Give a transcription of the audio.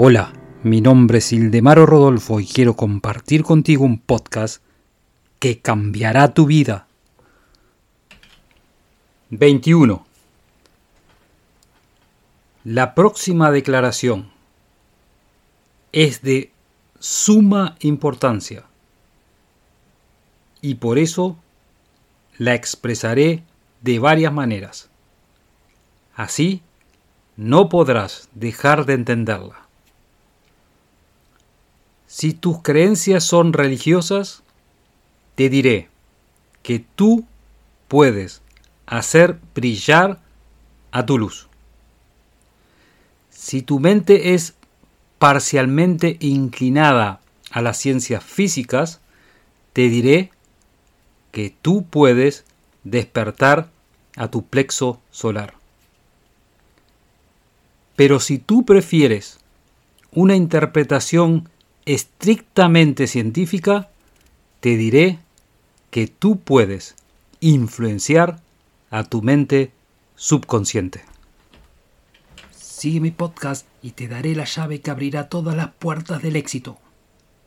Hola, mi nombre es Ildemaro Rodolfo y quiero compartir contigo un podcast que cambiará tu vida. 21. La próxima declaración es de suma importancia y por eso la expresaré de varias maneras. Así no podrás dejar de entenderla. Si tus creencias son religiosas, te diré que tú puedes hacer brillar a tu luz. Si tu mente es parcialmente inclinada a las ciencias físicas, te diré que tú puedes despertar a tu plexo solar. Pero si tú prefieres una interpretación estrictamente científica, te diré que tú puedes influenciar a tu mente subconsciente. Sigue mi podcast y te daré la llave que abrirá todas las puertas del éxito.